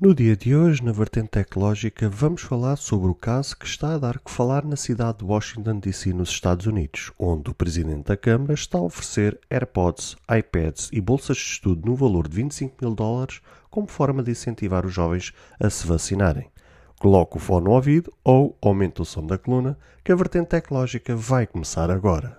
No dia de hoje, na vertente tecnológica, vamos falar sobre o caso que está a dar que falar na cidade de Washington, D.C., nos Estados Unidos, onde o Presidente da Câmara está a oferecer AirPods, iPads e bolsas de estudo no valor de 25 mil dólares como forma de incentivar os jovens a se vacinarem. Coloque o fone no ouvido ou aumente o som da coluna, que a vertente tecnológica vai começar agora.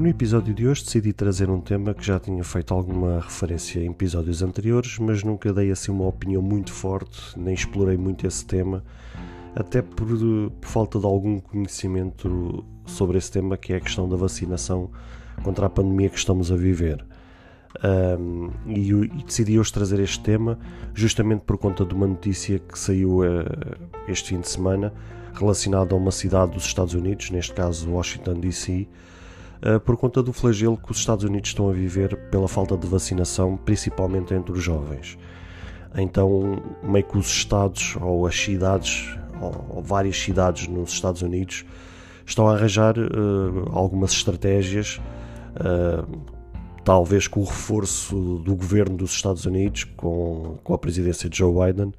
No episódio de hoje decidi trazer um tema que já tinha feito alguma referência em episódios anteriores, mas nunca dei assim uma opinião muito forte, nem explorei muito esse tema, até por, por falta de algum conhecimento sobre esse tema, que é a questão da vacinação contra a pandemia que estamos a viver. Um, e, e, decidi hoje trazer este tema justamente por conta de uma notícia que saiu uh, este fim de semana relacionada a uma cidade dos Estados Unidos, neste caso Washington DC, por conta do flagelo que os Estados Unidos estão a viver pela falta de vacinação, principalmente entre os jovens. Então, meio que os estados ou as cidades, ou, várias cidades nos Estados Unidos, estão a arranjar uh, algumas estratégias, uh, talvez com o reforço do governo dos Estados Unidos, com, com a presidência de Joe Biden,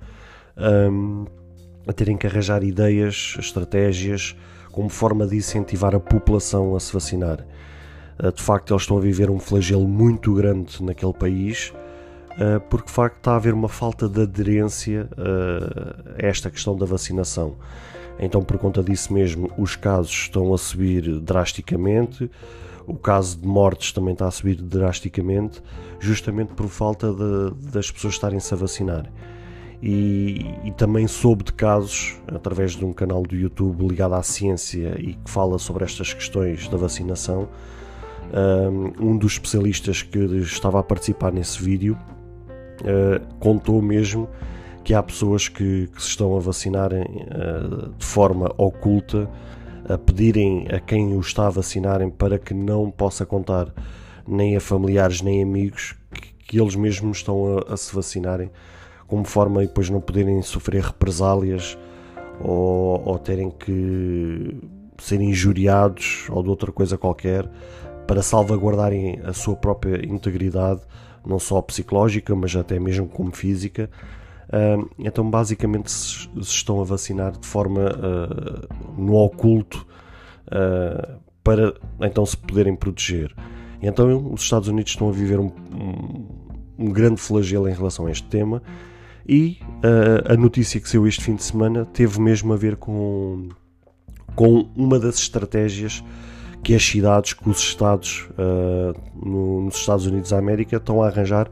um, a terem que arranjar ideias, estratégias como forma de incentivar a população a se vacinar. Eh, de facto, eles estão a viver um flagelo muito grande naquele país, eh, porque de facto está a haver uma falta de aderência eh, a esta questão da vacinação. Então, por conta disso mesmo, os casos estão a subir drasticamente, o caso de mortes também está a subir drasticamente, justamente por falta de, das pessoas estarem-se a vacinar e, e, também soube de casos, através de um canal do YouTube ligado à ciência e que fala sobre estas questões da vacinação. Um dos especialistas que estava a participar nesse vídeo uh, contou mesmo que há pessoas que, que se estão a vacinarem uh, de forma oculta, a pedirem a quem o está a vacinarem para que não possa contar nem a familiares nem amigos que, que eles mesmos estão a, a se vacinarem como forma e depois não poderem sofrer represálias ou, ou terem que ser injuriados ou de outra coisa qualquer para salvaguardarem a sua própria integridade, não só psicológica, mas até mesmo como física. então, basicamente, se, estão a vacinar de forma uh, no oculto uh, para então se poderem proteger. Então, os Estados Unidos estão a viver um, um, um grande flagelo em relação a este tema e uh, a notícia que saiu este fim de semana teve mesmo a ver com, com uma das estratégias que as cidades, que os Estados uh, no, nos Estados Unidos da América estão a arranjar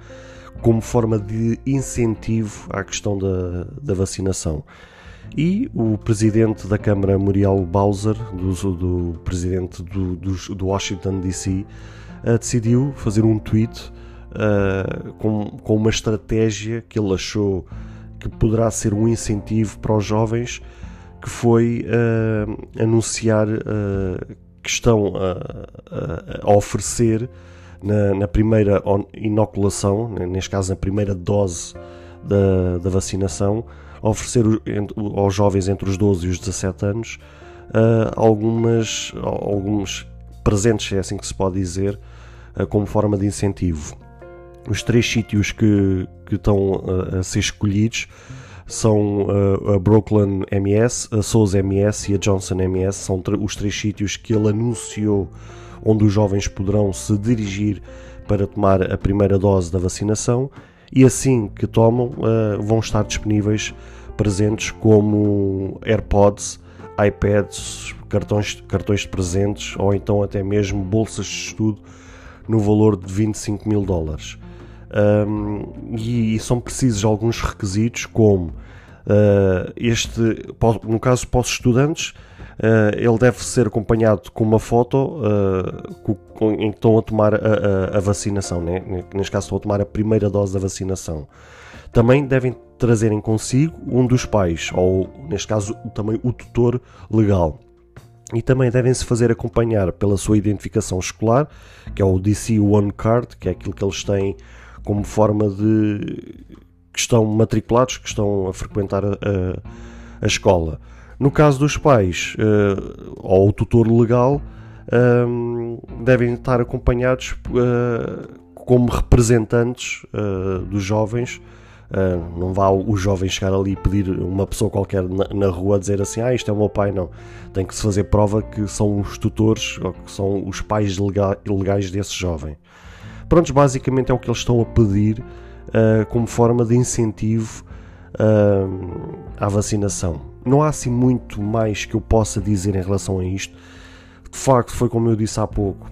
como forma de incentivo à questão da, da vacinação. E o presidente da Câmara, Muriel Bowser, do, do presidente do, do, do Washington DC, uh, decidiu fazer um tweet uh, com, com uma estratégia que ele achou que poderá ser um incentivo para os jovens, que foi uh, anunciar uh, que estão a, a oferecer na, na, primeira inoculação, neste caso na primeira dose da, da vacinação, oferecer aos jovens entre os 12 e os 17 anos uh, algumas, alguns presentes, é assim que se pode dizer, como forma de incentivo. Os três sítios que, que estão a, a ser escolhidos são a, a Brooklyn MS, a Souls MS e a Johnson MS. São os três sítios que ele anunciou onde os jovens poderão se dirigir para tomar a primeira dose da vacinação e assim que tomam uh, vão estar disponíveis presentes como AirPods, iPads, cartões, cartões de presentes ou então até mesmo bolsas de estudo no valor de 25 mil dólares. Um, e, e, são precisos alguns requisitos, como uh, este, no caso para os estudantes, uh, ele deve ser acompanhado com uma foto uh, com, com, em que estão a tomar a, a, a vacinação, né? neste caso estão a tomar a primeira dose da vacinação. também devem trazerem consigo um dos pais, ou neste caso também o tutor legal. E também devem-se fazer acompanhar pela sua identificação escolar, que é o DC One Card, que é aquilo que eles têm como forma de que estão matriculados, que estão a frequentar a, a, escola. No caso dos pais uh, ou o tutor legal, ehm, devem estar acompanhados uh, como representantes uh, dos jovens. Não vá o jovem chegar ali e pedir uma pessoa qualquer na, na, rua dizer assim: Ah, isto é o meu pai. Não. Tem que se fazer prova que são os tutores ou que são os pais legais desse jovem. Prontos, basicamente é o que eles estão a pedir uh, como forma de incentivo uh, à vacinação. Não há assim muito mais que eu possa dizer em relação a isto. De facto, foi como eu disse há pouco,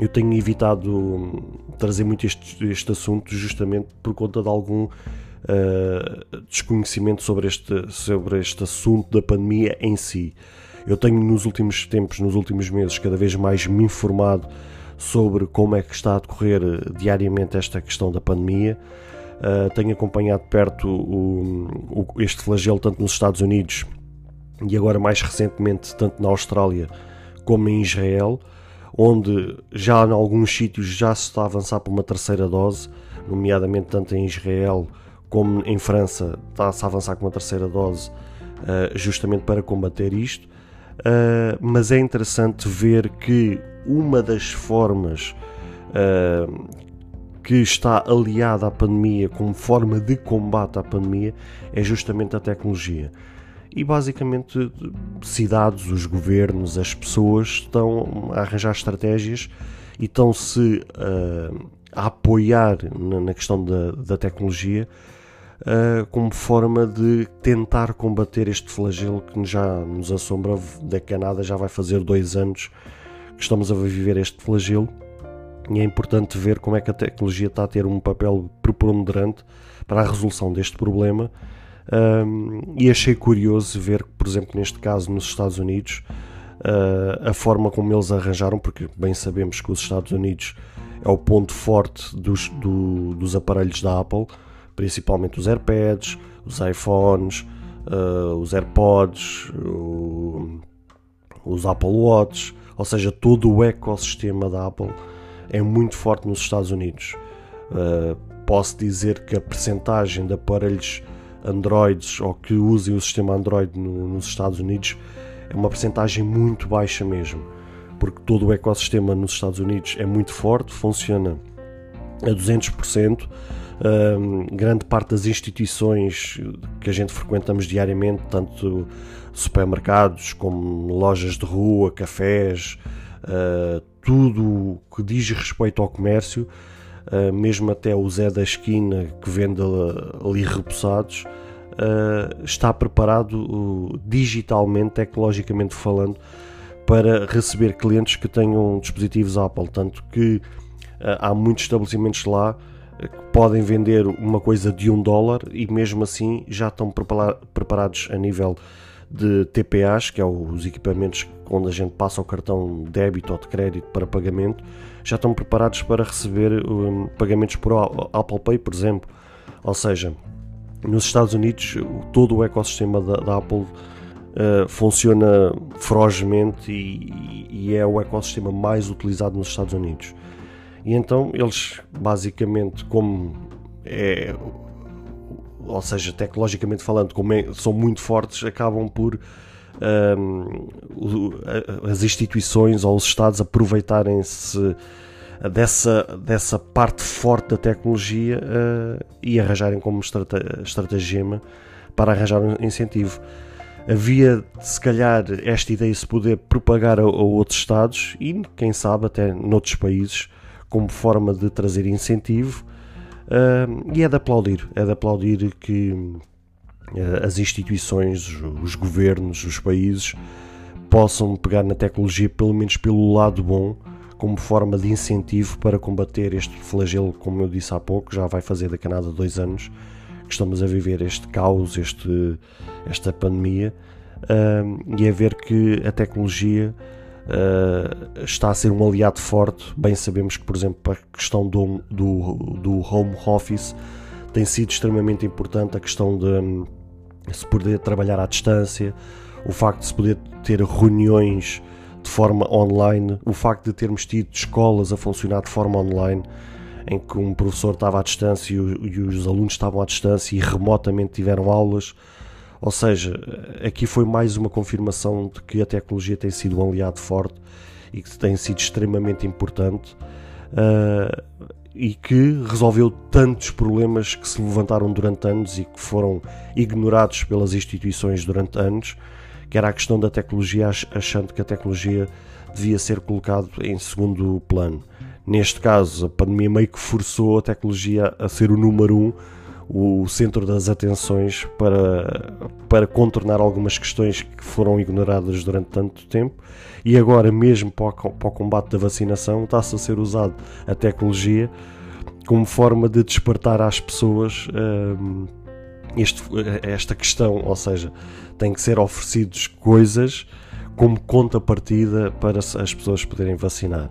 eu tenho evitado hum, trazer muito este, este assunto justamente por conta de algum uh, desconhecimento sobre este, sobre este assunto da pandemia em si. Eu tenho nos últimos tempos, nos últimos meses, cada vez mais me informado sobre como é que está a decorrer eh, diariamente esta questão da pandemia. Uh, tenho acompanhado perto o, o, este flagelo tanto nos Estados Unidos e agora mais recentemente tanto na Austrália como em Israel, onde já em alguns sítios já se está a avançar para uma terceira dose, nomeadamente tanto em Israel como em França está-se a avançar com uma terceira dose uh, justamente para combater isto. Uh, mas é interessante ver que uma das formas uh, que está aliada à pandemia como forma de combate à pandemia é justamente a tecnologia. E basicamente, cidades, os governos, as pessoas estão a arranjar estratégias e estão-se uh, a apoiar na, na questão da, da tecnologia uh, como forma de tentar combater este flagelo que já nos assombra. Da Canadá já vai fazer dois anos que estamos a viver este flagelo e é importante ver como é que a tecnologia está a ter um papel preponderante para a resolução deste problema. Um, e achei curioso ver que, por exemplo, neste caso nos Estados Unidos, uh, a forma como eles arranjaram, porque bem sabemos que os Estados Unidos é o ponto forte dos, do, dos aparelhos da Apple, principalmente os AirPads, os iPhones, uh, os AirPods, o, os Apple Watch, ou seja, todo o ecossistema da Apple é muito forte nos Estados Unidos. Uh, posso dizer que a percentagem de aparelhos Androids ou que usem o sistema Android no, nos Estados Unidos é uma percentagem muito baixa mesmo, porque todo o ecossistema nos Estados Unidos é muito forte, funciona a 200%. Um, grande parte das instituições que a gente frequentamos diariamente, tanto supermercados como lojas de rua, cafés, uh, tudo que diz respeito ao comércio, uh, mesmo até o Zé da esquina que vende ali repousados, uh, está preparado digitalmente, tecnologicamente falando, para receber clientes que tenham dispositivos Apple. Tanto que há muitos estabelecimentos lá podem vender uma coisa de um dólar e mesmo assim já estão preparados a nível de TPAs, que é os equipamentos onde a gente passa o cartão débito ou de crédito para pagamento, já estão preparados para receber um, pagamentos por Apple Pay, por exemplo. Ou seja, nos Estados Unidos todo o ecossistema da, da Apple uh, funciona ferozmente e, e é o ecossistema mais utilizado nos Estados Unidos. E então eles basicamente, como é, ou seja, tecnologicamente falando, como é, são muito fortes, acabam por um, as instituições ou os Estados aproveitarem-se dessa, dessa parte forte da tecnologia uh, e arranjarem como estratagema para arranjar um incentivo. Havia, se calhar, esta ideia se poder propagar a, a outros Estados e, quem sabe, até noutros países como forma de trazer incentivo uh, e é de aplaudir, é de aplaudir que uh, as instituições, os governos, os países possam pegar na tecnologia pelo menos pelo lado bom como forma de incentivo para combater este flagelo, como eu disse há pouco, já vai fazer da Canadá dois anos que estamos a viver este caos, este, esta pandemia, uh, e é ver que a tecnologia uh, está a ser um aliado forte. Bem sabemos que, por exemplo, a questão do, do, do home office tem sido extremamente importante a questão de hum, se poder trabalhar à distância, o facto de se poder ter reuniões de forma online, o facto de termos tido escolas a funcionar de forma online, em que um professor estava à distância e os alunos estavam à distância e remotamente tiveram aulas. Ou seja, aqui foi mais uma confirmação de que a tecnologia tem sido um aliado forte e que tem sido extremamente importante uh, e que resolveu tantos problemas que se levantaram durante anos e que foram ignorados pelas instituições durante anos que era a questão da tecnologia, achando que a tecnologia devia ser colocada em segundo plano. Neste caso, a pandemia meio que forçou a tecnologia a ser o número um, o centro das atenções para, para contornar algumas questões que foram ignoradas durante tanto tempo e agora mesmo para o, para o combate da vacinação está-se a ser usado a tecnologia como forma de despertar às pessoas hum, este, esta questão, ou seja, tem que ser oferecidos coisas como contrapartida para as pessoas poderem vacinar.